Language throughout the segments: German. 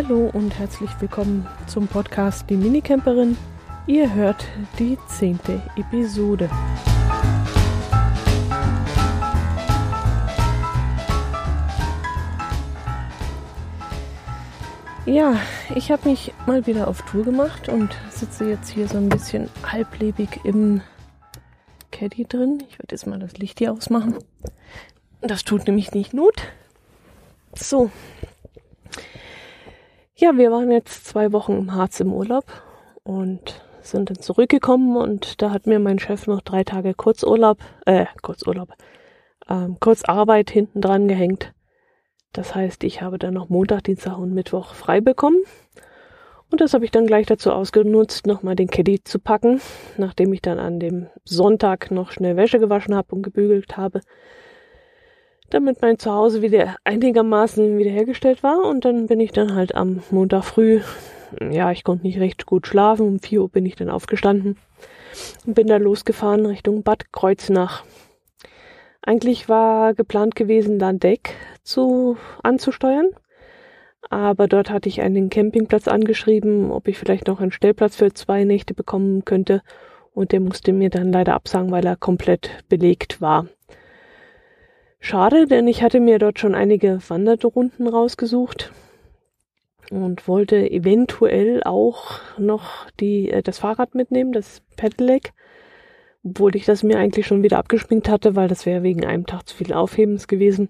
Hallo und herzlich willkommen zum Podcast Die Minicamperin. Ihr hört die zehnte Episode. Ja, ich habe mich mal wieder auf Tour gemacht und sitze jetzt hier so ein bisschen halblebig im Caddy drin. Ich werde jetzt mal das Licht hier ausmachen. Das tut nämlich nicht Not. So. Ja, wir waren jetzt zwei Wochen im Harz im Urlaub und sind dann zurückgekommen und da hat mir mein Chef noch drei Tage Kurzurlaub, äh, Kurzurlaub, ähm, Kurzarbeit hinten dran gehängt. Das heißt, ich habe dann noch Montag, Dienstag und Mittwoch frei bekommen. Und das habe ich dann gleich dazu ausgenutzt, nochmal den Caddy zu packen, nachdem ich dann an dem Sonntag noch schnell Wäsche gewaschen habe und gebügelt habe, damit mein Zuhause wieder einigermaßen wiederhergestellt war. Und dann bin ich dann halt am Montag früh, ja, ich konnte nicht recht gut schlafen, um 4 Uhr bin ich dann aufgestanden und bin dann losgefahren Richtung Bad Kreuznach. Eigentlich war geplant gewesen, Landeck zu, anzusteuern aber dort hatte ich einen Campingplatz angeschrieben, ob ich vielleicht noch einen Stellplatz für zwei Nächte bekommen könnte. Und der musste mir dann leider absagen, weil er komplett belegt war. Schade, denn ich hatte mir dort schon einige Wanderrunden rausgesucht und wollte eventuell auch noch die, äh, das Fahrrad mitnehmen, das Pedelec, obwohl ich das mir eigentlich schon wieder abgeschminkt hatte, weil das wäre wegen einem Tag zu viel Aufhebens gewesen.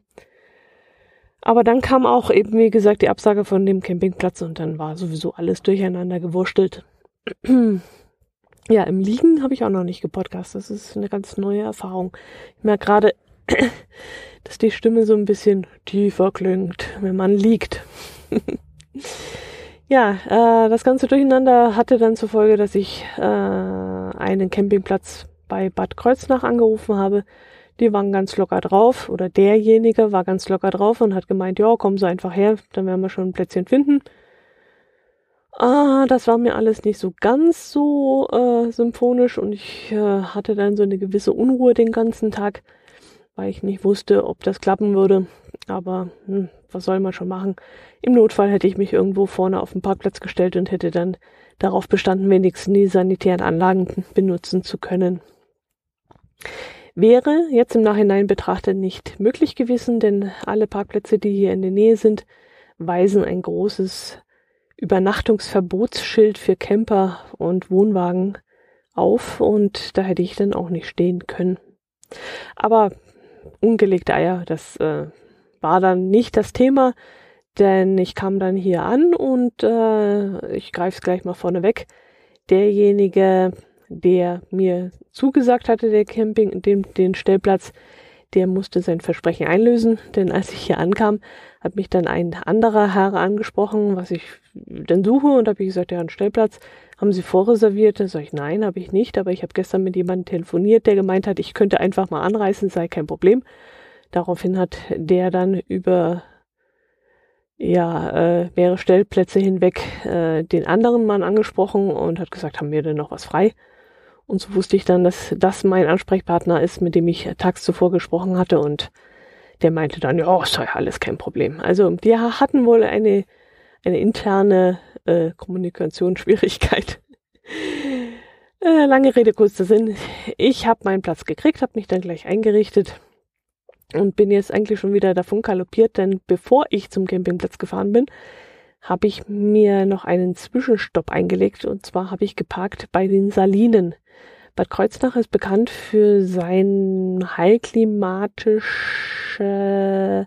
Aber dann kam auch eben, wie gesagt, die Absage von dem Campingplatz und dann war sowieso alles durcheinander gewurstelt. ja, im Liegen habe ich auch noch nicht gepodcast. Das ist eine ganz neue Erfahrung. Ich merke gerade, dass die Stimme so ein bisschen tiefer klingt, wenn man liegt. ja, äh, das ganze Durcheinander hatte dann zur Folge, dass ich äh, einen Campingplatz bei Bad Kreuznach angerufen habe, die waren ganz locker drauf oder derjenige war ganz locker drauf und hat gemeint, ja, kommen Sie einfach her, dann werden wir schon ein Plätzchen finden. Ah, das war mir alles nicht so ganz so äh, symphonisch und ich äh, hatte dann so eine gewisse Unruhe den ganzen Tag, weil ich nicht wusste, ob das klappen würde. Aber hm, was soll man schon machen? Im Notfall hätte ich mich irgendwo vorne auf den Parkplatz gestellt und hätte dann darauf bestanden, wenigstens die sanitären Anlagen benutzen zu können. Wäre jetzt im Nachhinein betrachtet nicht möglich gewesen, denn alle Parkplätze, die hier in der Nähe sind, weisen ein großes Übernachtungsverbotsschild für Camper und Wohnwagen auf und da hätte ich dann auch nicht stehen können. Aber ungelegte Eier, das äh, war dann nicht das Thema, denn ich kam dann hier an und äh, ich greife es gleich mal vorne weg. Derjenige, der mir zugesagt hatte, der Camping, den, den Stellplatz, der musste sein Versprechen einlösen, denn als ich hier ankam, hat mich dann ein anderer Herr angesprochen, was ich denn suche und habe ich gesagt, ja, einen Stellplatz haben Sie vorreserviert? Da sage ich, nein, habe ich nicht, aber ich habe gestern mit jemandem telefoniert, der gemeint hat, ich könnte einfach mal anreisen, sei kein Problem. Daraufhin hat der dann über ja, äh, mehrere Stellplätze hinweg äh, den anderen Mann angesprochen und hat gesagt, haben wir denn noch was frei? Und so wusste ich dann, dass das mein Ansprechpartner ist, mit dem ich tags zuvor gesprochen hatte. Und der meinte dann, ja, ist ja alles kein Problem. Also wir hatten wohl eine, eine interne äh, Kommunikationsschwierigkeit. äh, lange Rede, kurzer Sinn. Ich habe meinen Platz gekriegt, habe mich dann gleich eingerichtet und bin jetzt eigentlich schon wieder davon galoppiert, denn bevor ich zum Campingplatz gefahren bin, habe ich mir noch einen Zwischenstopp eingelegt und zwar habe ich geparkt bei den Salinen. Bad Kreuznach ist bekannt für sein heilklimatische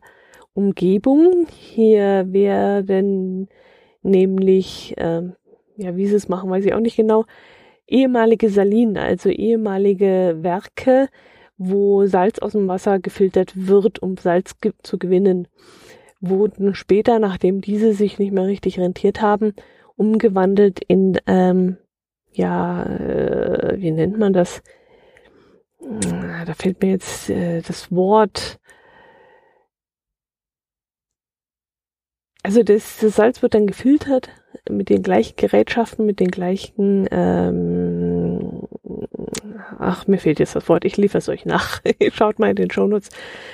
Umgebung. Hier werden nämlich, äh, ja, wie sie es machen, weiß ich auch nicht genau, ehemalige Salinen, also ehemalige Werke, wo Salz aus dem Wasser gefiltert wird, um Salz ge zu gewinnen, wurden später, nachdem diese sich nicht mehr richtig rentiert haben, umgewandelt in ähm, ja, äh, wie nennt man das? Ah, da fehlt mir jetzt äh, das Wort. Also das, das Salz wird dann gefiltert mit den gleichen Gerätschaften, mit den gleichen ähm, ach, mir fehlt jetzt das Wort, ich liefere es euch nach. Schaut mal in den Shownotes,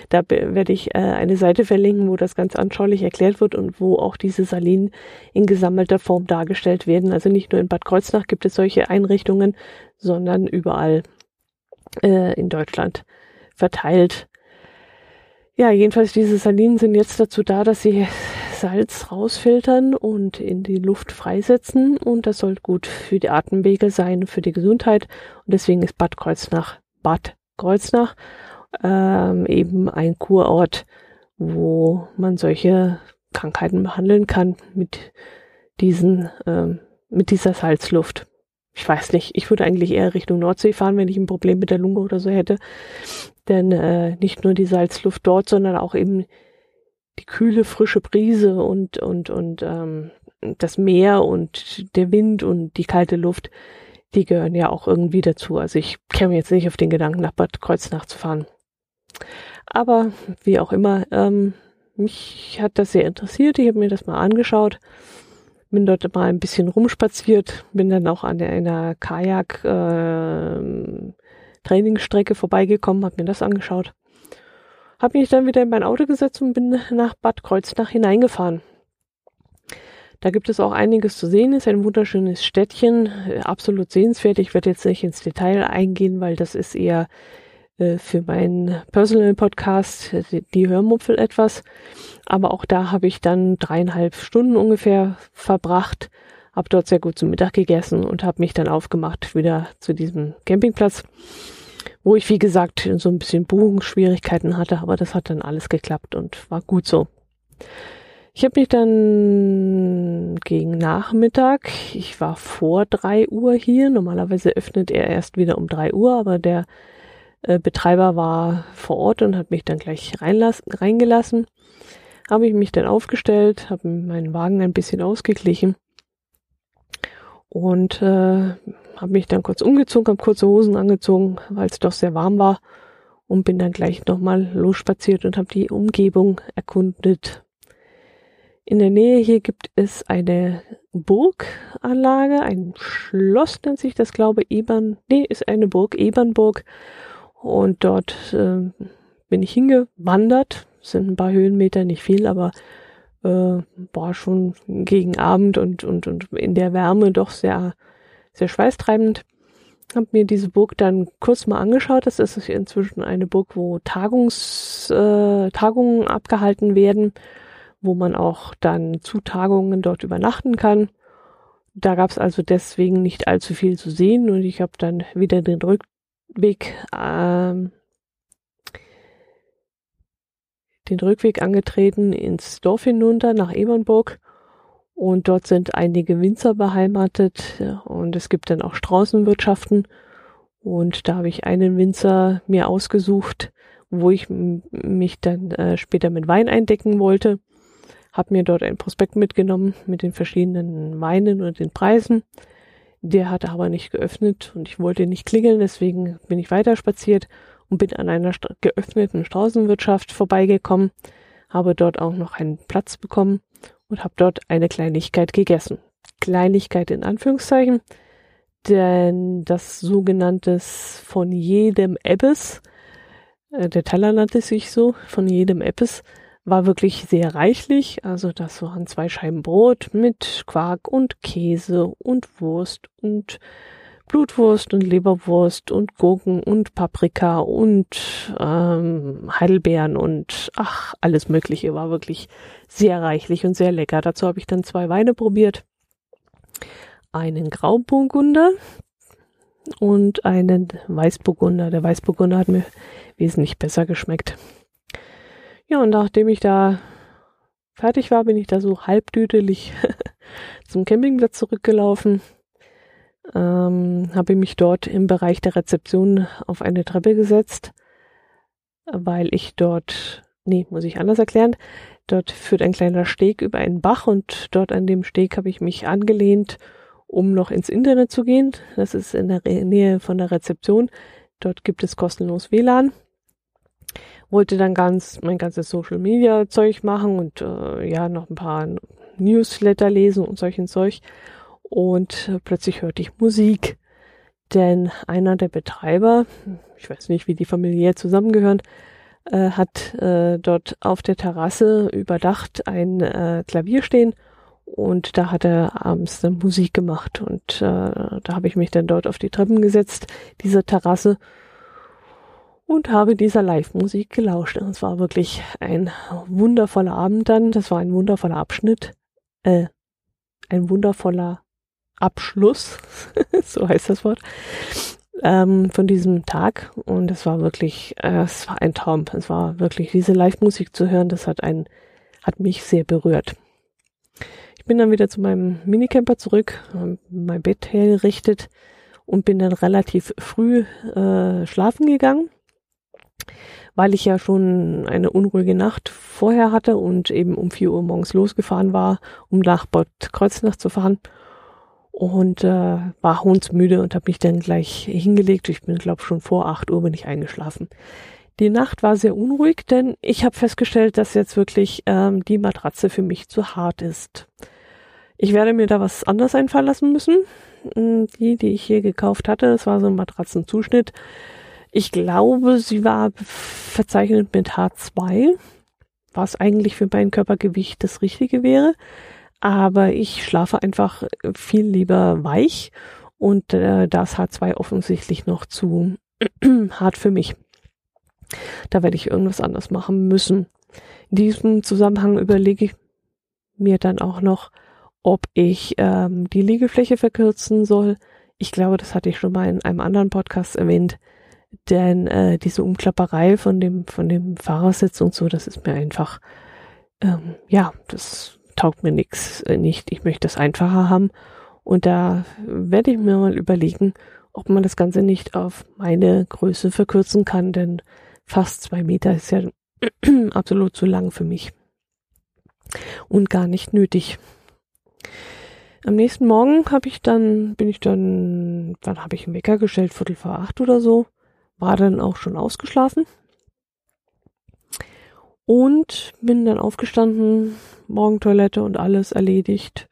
da werde ich äh, eine Seite verlinken, wo das ganz anschaulich erklärt wird und wo auch diese Salinen in gesammelter Form dargestellt werden. Also nicht nur in Bad Kreuznach gibt es solche Einrichtungen, sondern überall äh, in Deutschland verteilt. Ja, jedenfalls diese Salinen sind jetzt dazu da, dass sie Salz rausfiltern und in die Luft freisetzen. Und das soll gut für die Atemwege sein, für die Gesundheit. Und deswegen ist Bad Kreuznach Bad Kreuznach ähm, eben ein Kurort, wo man solche Krankheiten behandeln kann mit diesen ähm, mit dieser Salzluft ich weiß nicht, ich würde eigentlich eher Richtung Nordsee fahren, wenn ich ein Problem mit der Lunge oder so hätte. Denn äh, nicht nur die Salzluft dort, sondern auch eben die kühle, frische Brise und, und, und ähm, das Meer und der Wind und die kalte Luft, die gehören ja auch irgendwie dazu. Also ich käme jetzt nicht auf den Gedanken, nach Bad Kreuznach zu fahren. Aber wie auch immer, ähm, mich hat das sehr interessiert. Ich habe mir das mal angeschaut bin dort mal ein bisschen rumspaziert, bin dann auch an einer Kajak äh, Trainingsstrecke vorbeigekommen, habe mir das angeschaut. Habe mich dann wieder in mein Auto gesetzt und bin nach Bad Kreuznach hineingefahren. Da gibt es auch einiges zu sehen, ist ein wunderschönes Städtchen, absolut sehenswert. Ich werde jetzt nicht ins Detail eingehen, weil das ist eher äh, für meinen Personal Podcast, die, Hörmupfel etwas. Aber auch da habe ich dann dreieinhalb Stunden ungefähr verbracht, habe dort sehr gut zum Mittag gegessen und habe mich dann aufgemacht wieder zu diesem Campingplatz, wo ich wie gesagt so ein bisschen Buchungsschwierigkeiten hatte, aber das hat dann alles geklappt und war gut so. Ich habe mich dann gegen Nachmittag, ich war vor drei Uhr hier, normalerweise öffnet er erst wieder um drei Uhr, aber der äh, Betreiber war vor Ort und hat mich dann gleich reingelassen. Habe ich mich dann aufgestellt, habe meinen Wagen ein bisschen ausgeglichen und äh, habe mich dann kurz umgezogen, habe kurze Hosen angezogen, weil es doch sehr warm war und bin dann gleich nochmal losspaziert und habe die Umgebung erkundet. In der Nähe hier gibt es eine Burganlage, ein Schloss nennt sich das, glaube Ebern, nee, ist eine Burg, Ebernburg und dort äh, bin ich hingewandert. Sind ein paar Höhenmeter, nicht viel, aber äh, war schon gegen Abend und, und, und in der Wärme doch sehr, sehr schweißtreibend. Hab mir diese Burg dann kurz mal angeschaut. Das ist inzwischen eine Burg, wo Tagungs, äh, Tagungen abgehalten werden, wo man auch dann zu Tagungen dort übernachten kann. Da gab es also deswegen nicht allzu viel zu sehen und ich habe dann wieder den Rück Weg, ähm, den Rückweg angetreten ins Dorf hinunter nach Ebernburg. Und dort sind einige Winzer beheimatet und es gibt dann auch Straußenwirtschaften und da habe ich einen Winzer mir ausgesucht, wo ich mich dann äh, später mit Wein eindecken wollte, habe mir dort ein Prospekt mitgenommen mit den verschiedenen Weinen und den Preisen der hatte aber nicht geöffnet und ich wollte nicht klingeln, deswegen bin ich weiter spaziert und bin an einer geöffneten Straußenwirtschaft vorbeigekommen, habe dort auch noch einen Platz bekommen und habe dort eine Kleinigkeit gegessen. Kleinigkeit in Anführungszeichen, denn das sogenanntes von jedem Ebbes, äh, der Teller nannte sich so, von jedem Ebbes, war wirklich sehr reichlich. Also das waren zwei Scheiben Brot mit Quark und Käse und Wurst und Blutwurst und Leberwurst und Gurken und Paprika und ähm, Heidelbeeren und ach, alles Mögliche war wirklich sehr reichlich und sehr lecker. Dazu habe ich dann zwei Weine probiert. Einen Grauburgunder und einen Weißburgunder. Der Weißburgunder hat mir wesentlich besser geschmeckt. Ja, und nachdem ich da fertig war, bin ich da so halbdüdelig zum Campingplatz zurückgelaufen. Ähm, habe mich dort im Bereich der Rezeption auf eine Treppe gesetzt, weil ich dort, nee, muss ich anders erklären, dort führt ein kleiner Steg über einen Bach und dort an dem Steg habe ich mich angelehnt, um noch ins Internet zu gehen. Das ist in der Nähe von der Rezeption. Dort gibt es kostenlos WLAN wollte dann ganz mein ganzes Social Media Zeug machen und äh, ja noch ein paar Newsletter lesen und solchen Zeug. Und äh, plötzlich hörte ich Musik. denn einer der Betreiber, ich weiß nicht, wie die familiär zusammengehören, äh, hat äh, dort auf der Terrasse überdacht ein äh, Klavier stehen. Und da hat er abends dann Musik gemacht. Und äh, da habe ich mich dann dort auf die Treppen gesetzt, dieser Terrasse und habe dieser Live-Musik gelauscht. Und es war wirklich ein wundervoller Abend dann. Das war ein wundervoller Abschnitt, äh, ein wundervoller Abschluss, so heißt das Wort, ähm, von diesem Tag. Und es war wirklich, äh, es war ein Traum. Es war wirklich diese Live-Musik zu hören. Das hat ein, hat mich sehr berührt. Ich bin dann wieder zu meinem Minicamper zurück, mein Bett hergerichtet und bin dann relativ früh äh, schlafen gegangen weil ich ja schon eine unruhige Nacht vorher hatte und eben um vier Uhr morgens losgefahren war, um nach Bad Kreuznach zu fahren. Und äh, war hundsmüde und habe mich dann gleich hingelegt. Ich bin, glaube schon vor acht Uhr bin ich eingeschlafen. Die Nacht war sehr unruhig, denn ich habe festgestellt, dass jetzt wirklich ähm, die Matratze für mich zu hart ist. Ich werde mir da was anderes einfallen lassen müssen. Hm, die, die ich hier gekauft hatte, das war so ein Matratzenzuschnitt. Ich glaube, sie war verzeichnet mit H2, was eigentlich für mein Körpergewicht das Richtige wäre. Aber ich schlafe einfach viel lieber weich und äh, da ist H2 offensichtlich noch zu hart für mich. Da werde ich irgendwas anderes machen müssen. In diesem Zusammenhang überlege ich mir dann auch noch, ob ich ähm, die Liegefläche verkürzen soll. Ich glaube, das hatte ich schon mal in einem anderen Podcast erwähnt. Denn äh, diese Umklapperei von dem, von dem Fahrersitz und so, das ist mir einfach, ähm, ja, das taugt mir nix äh, nicht. Ich möchte das einfacher haben. Und da werde ich mir mal überlegen, ob man das Ganze nicht auf meine Größe verkürzen kann, denn fast zwei Meter ist ja absolut zu lang für mich. Und gar nicht nötig. Am nächsten Morgen habe ich dann, bin ich dann, wann habe ich einen Wecker gestellt, Viertel vor acht oder so war dann auch schon ausgeschlafen und bin dann aufgestanden, Morgentoilette und alles erledigt.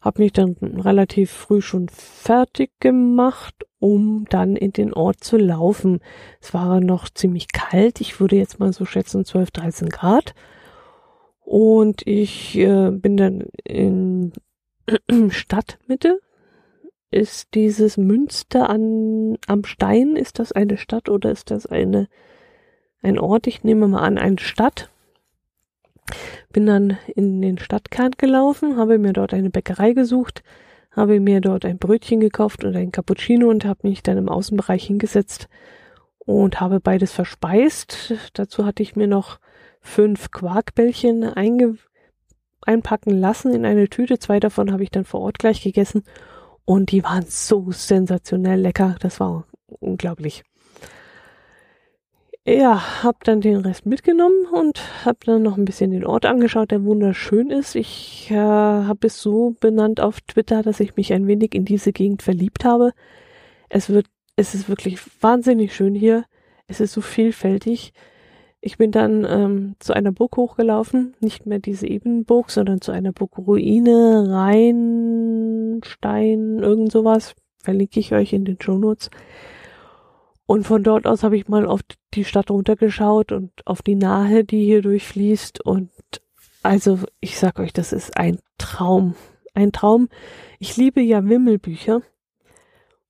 Hab mich dann relativ früh schon fertig gemacht, um dann in den Ort zu laufen. Es war noch ziemlich kalt, ich würde jetzt mal so schätzen 12, 13 Grad. Und ich äh, bin dann in Stadtmitte ist dieses Münster an, am Stein, ist das eine Stadt oder ist das eine, ein Ort? Ich nehme mal an, eine Stadt. Bin dann in den Stadtkern gelaufen, habe mir dort eine Bäckerei gesucht, habe mir dort ein Brötchen gekauft und ein Cappuccino und habe mich dann im Außenbereich hingesetzt und habe beides verspeist. Dazu hatte ich mir noch fünf Quarkbällchen einge einpacken lassen in eine Tüte. Zwei davon habe ich dann vor Ort gleich gegessen und die waren so sensationell lecker. Das war unglaublich. Ja, hab dann den Rest mitgenommen und hab dann noch ein bisschen den Ort angeschaut, der wunderschön ist. Ich äh, habe es so benannt auf Twitter, dass ich mich ein wenig in diese Gegend verliebt habe. Es wird, es ist wirklich wahnsinnig schön hier. Es ist so vielfältig. Ich bin dann ähm, zu einer Burg hochgelaufen, nicht mehr diese Ebenburg, sondern zu einer Burgruine, Rheinstein, irgend sowas. Verlinke ich euch in den Shownotes. Und von dort aus habe ich mal auf die Stadt runtergeschaut und auf die Nahe, die hier durchfließt. Und also, ich sag euch, das ist ein Traum. Ein Traum. Ich liebe ja Wimmelbücher.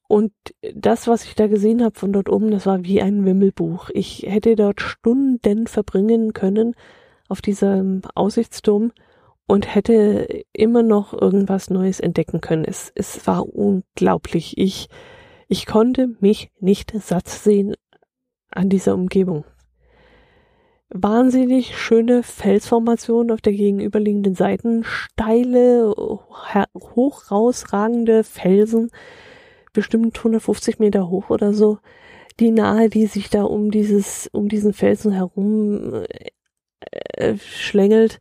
Und das, was ich da gesehen habe von dort oben, das war wie ein Wimmelbuch. Ich hätte dort Stunden verbringen können auf diesem Aussichtsturm und hätte immer noch irgendwas Neues entdecken können. Es, es war unglaublich. Ich, ich konnte mich nicht satt sehen an dieser Umgebung. Wahnsinnig schöne Felsformationen auf der gegenüberliegenden Seiten, steile, hoch rausragende Felsen, bestimmt 150 Meter hoch oder so. Die Nahe, die sich da um dieses, um diesen Felsen herum äh, schlängelt.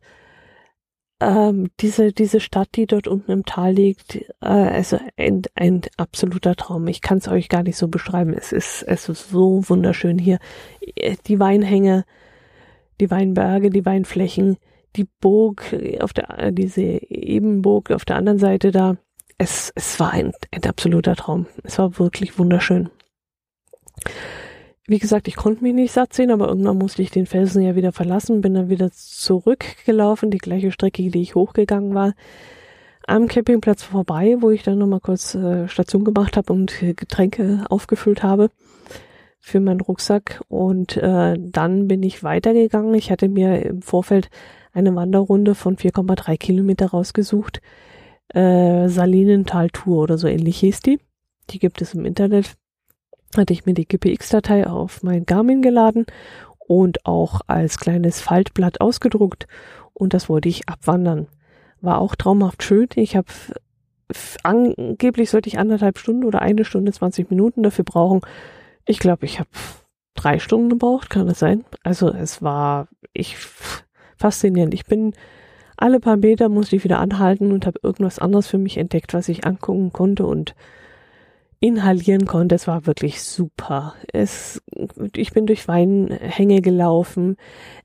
Ähm, diese, diese Stadt, die dort unten im Tal liegt, äh, also ein, ein absoluter Traum. Ich kann es euch gar nicht so beschreiben. Es ist, es ist so wunderschön hier. Die Weinhänge, die Weinberge, die Weinflächen, die Burg auf der, diese Ebenburg auf der anderen Seite da es, es war ein, ein absoluter Traum. Es war wirklich wunderschön. Wie gesagt, ich konnte mich nicht satt sehen, aber irgendwann musste ich den Felsen ja wieder verlassen, bin dann wieder zurückgelaufen, die gleiche Strecke, die ich hochgegangen war, am Campingplatz vorbei, wo ich dann nochmal kurz äh, Station gemacht habe und Getränke aufgefüllt habe für meinen Rucksack. Und äh, dann bin ich weitergegangen. Ich hatte mir im Vorfeld eine Wanderrunde von 4,3 Kilometer rausgesucht. Äh, Salinental-Tour oder so ähnlich hieß die. Die gibt es im Internet. Hatte ich mir die GPX-Datei auf mein Garmin geladen und auch als kleines Faltblatt ausgedruckt und das wollte ich abwandern. War auch traumhaft schön. Ich habe angeblich sollte ich anderthalb Stunden oder eine Stunde 20 Minuten dafür brauchen. Ich glaube, ich habe drei Stunden gebraucht, kann das sein? Also es war ich faszinierend. Ich bin alle paar Meter musste ich wieder anhalten und habe irgendwas anderes für mich entdeckt, was ich angucken konnte und inhalieren konnte. Es war wirklich super. Es, ich bin durch Weinhänge gelaufen.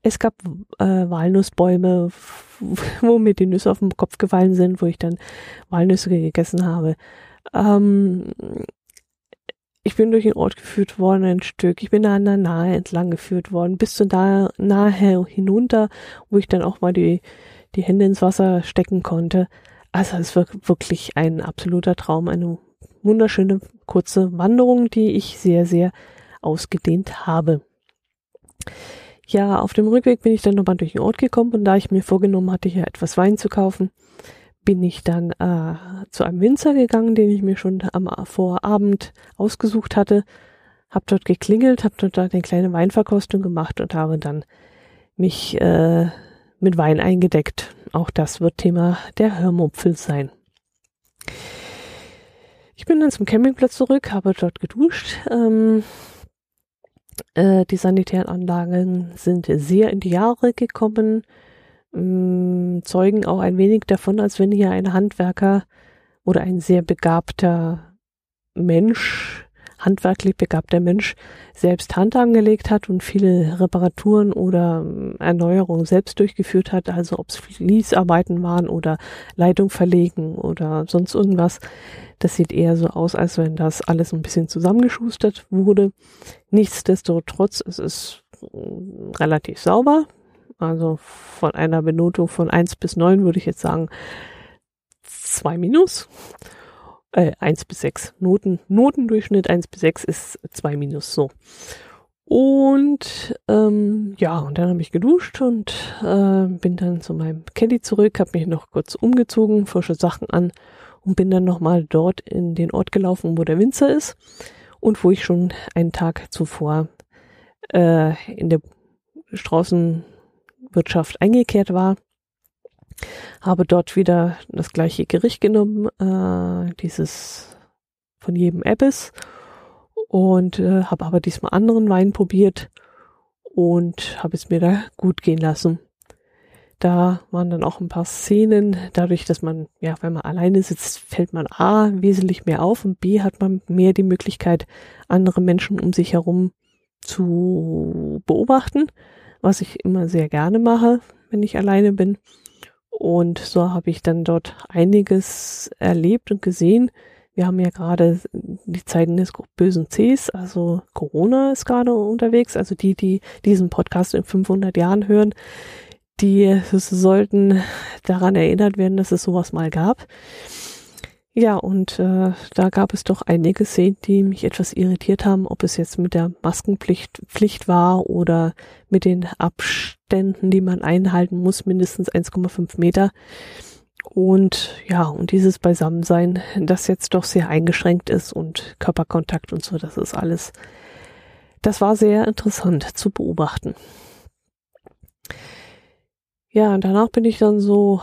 Es gab äh, Walnussbäume, wo mir die Nüsse auf den Kopf gefallen sind, wo ich dann Walnüsse gegessen habe. Ähm, ich bin durch den Ort geführt worden, ein Stück. Ich bin an der Nahe entlang geführt worden, bis zu da Nahe hinunter, wo ich dann auch mal die, die Hände ins Wasser stecken konnte. Also es war wirklich ein absoluter Traum, eine wunderschöne kurze Wanderung, die ich sehr, sehr ausgedehnt habe. Ja, auf dem Rückweg bin ich dann nochmal durch den Ort gekommen und da ich mir vorgenommen hatte, hier etwas Wein zu kaufen, bin ich dann äh, zu einem Winzer gegangen, den ich mir schon am Vorabend ausgesucht hatte, habe dort geklingelt, habe dort eine kleine Weinverkostung gemacht und habe dann mich äh, mit Wein eingedeckt. Auch das wird Thema der Hörmupfel sein. Ich bin dann zum Campingplatz zurück, habe dort geduscht. Ähm, äh, die sanitären Anlagen sind sehr in die Jahre gekommen, ähm, zeugen auch ein wenig davon, als wenn hier ein Handwerker oder ein sehr begabter Mensch handwerklich begabter Mensch selbst Hand angelegt hat und viele Reparaturen oder ähm, Erneuerungen selbst durchgeführt hat, also ob es Fließarbeiten waren oder Leitung verlegen oder sonst irgendwas. Das sieht eher so aus, als wenn das alles ein bisschen zusammengeschustert wurde. Nichtsdestotrotz, es ist mm, relativ sauber. Also von einer Benotung von eins bis neun würde ich jetzt sagen zwei Minus äh, 1 bis 6 Noten. Notendurchschnitt 1 bis 6 ist 2 minus so. Und ähm, ja, und dann habe ich geduscht und äh, bin dann zu meinem Caddy zurück, habe mich noch kurz umgezogen, frische Sachen an und bin dann nochmal dort in den Ort gelaufen, wo der Winzer ist und wo ich schon einen Tag zuvor äh, in der Straußenwirtschaft eingekehrt war habe dort wieder das gleiche Gericht genommen, äh, dieses von jedem Ebbes und äh, habe aber diesmal anderen Wein probiert und habe es mir da gut gehen lassen. Da waren dann auch ein paar Szenen, dadurch, dass man, ja, wenn man alleine sitzt, fällt man A wesentlich mehr auf und B hat man mehr die Möglichkeit, andere Menschen um sich herum zu beobachten, was ich immer sehr gerne mache, wenn ich alleine bin. Und so habe ich dann dort einiges erlebt und gesehen. Wir haben ja gerade die Zeiten des bösen Cs, also Corona ist gerade unterwegs. Also die, die diesen Podcast in 500 Jahren hören, die sollten daran erinnert werden, dass es sowas mal gab. Ja, und äh, da gab es doch einige Szenen, die mich etwas irritiert haben, ob es jetzt mit der Maskenpflicht Pflicht war oder mit den Abständen, die man einhalten muss, mindestens 1,5 Meter. Und ja, und dieses Beisammensein, das jetzt doch sehr eingeschränkt ist und Körperkontakt und so, das ist alles, das war sehr interessant zu beobachten. Ja, und danach bin ich dann so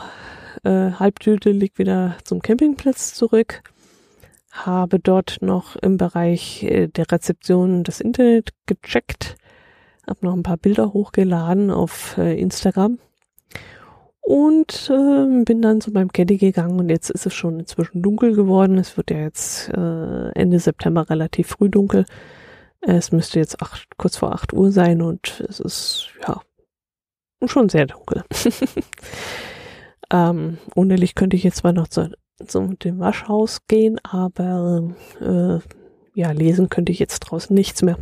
äh, halbdüdelig wieder zum Campingplatz zurück, habe dort noch im Bereich äh, der Rezeption das Internet gecheckt, habe noch ein paar Bilder hochgeladen auf äh, Instagram und äh, bin dann zu meinem Caddy gegangen und jetzt ist es schon inzwischen dunkel geworden. Es wird ja jetzt äh, Ende September relativ früh dunkel. Es müsste jetzt acht, kurz vor acht Uhr sein und es ist ja schon sehr dunkel. Ähm, ohne Licht könnte ich jetzt zwar noch zu zum dem Waschhaus gehen, aber äh, ja, lesen könnte ich jetzt draußen nichts mehr.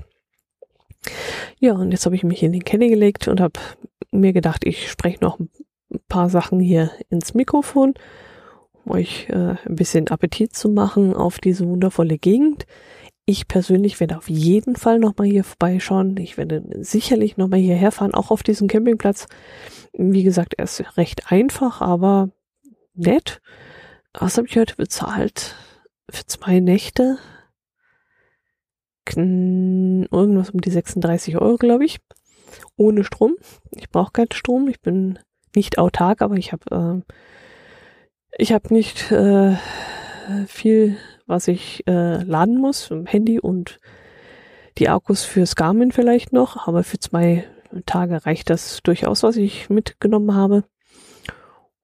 Ja, und jetzt habe ich mich in den Caddy gelegt und habe mir gedacht, ich spreche noch ein paar Sachen hier ins Mikrofon, um euch äh, ein bisschen Appetit zu machen auf diese wundervolle Gegend. Ich persönlich werde auf jeden Fall nochmal hier vorbeischauen. Ich werde sicherlich nochmal hierher fahren, auch auf diesem Campingplatz. Wie gesagt, er ist recht einfach, aber nett. Was habe ich heute bezahlt? Für zwei Nächte? Irgendwas um die 36 Euro, glaube ich. Ohne Strom. Ich brauche keinen Strom. Ich bin nicht autark, aber ich habe äh, ich nicht äh, viel, was ich äh, laden muss, Handy und die Akkus fürs Garmin vielleicht noch, aber für zwei Tage reicht das durchaus, was ich mitgenommen habe.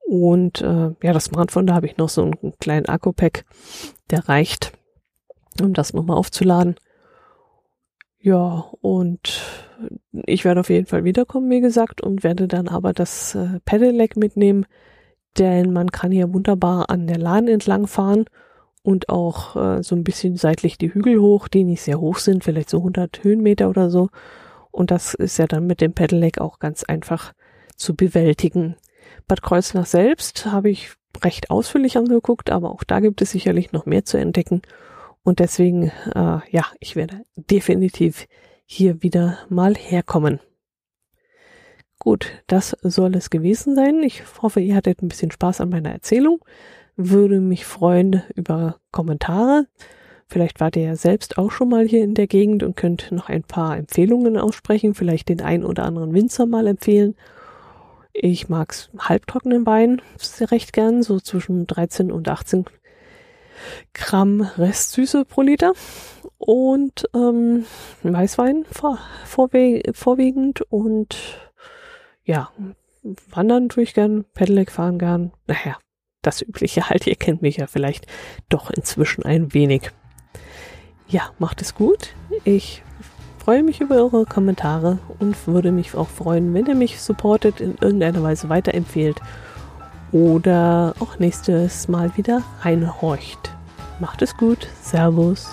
Und äh, ja, das Smartphone, da habe ich noch so einen kleinen Akku-Pack, der reicht, um das nochmal aufzuladen. Ja, und ich werde auf jeden Fall wiederkommen, wie gesagt, und werde dann aber das äh, Pedelec mitnehmen, denn man kann hier wunderbar an der Lahn entlang fahren und auch äh, so ein bisschen seitlich die Hügel hoch, die nicht sehr hoch sind, vielleicht so 100 Höhenmeter oder so. Und das ist ja dann mit dem Pedelec auch ganz einfach zu bewältigen. Bad Kreuznach selbst habe ich recht ausführlich angeguckt, aber auch da gibt es sicherlich noch mehr zu entdecken. Und deswegen, äh, ja, ich werde definitiv hier wieder mal herkommen. Gut, das soll es gewesen sein. Ich hoffe, ihr hattet ein bisschen Spaß an meiner Erzählung. Würde mich freuen über Kommentare. Vielleicht wart ihr ja selbst auch schon mal hier in der Gegend und könnt noch ein paar Empfehlungen aussprechen, vielleicht den ein oder anderen Winzer mal empfehlen ich mag's halbtrockenen Wein recht gern, so zwischen 13 und 18 Gramm Restsüße pro Liter. Und ähm, Weißwein vor, vorwe vorwiegend und ja, wandern tue ich gern, Pedelec fahren gern. Naja, das Übliche halt, ihr kennt mich ja vielleicht doch inzwischen ein wenig. Ja, macht es gut. Ich freue mich über eure Kommentare und würde mich auch freuen, wenn ihr mich supportet, in irgendeiner Weise weiterempfehlt oder auch nächstes Mal wieder reinhorcht. Macht es gut. Servus.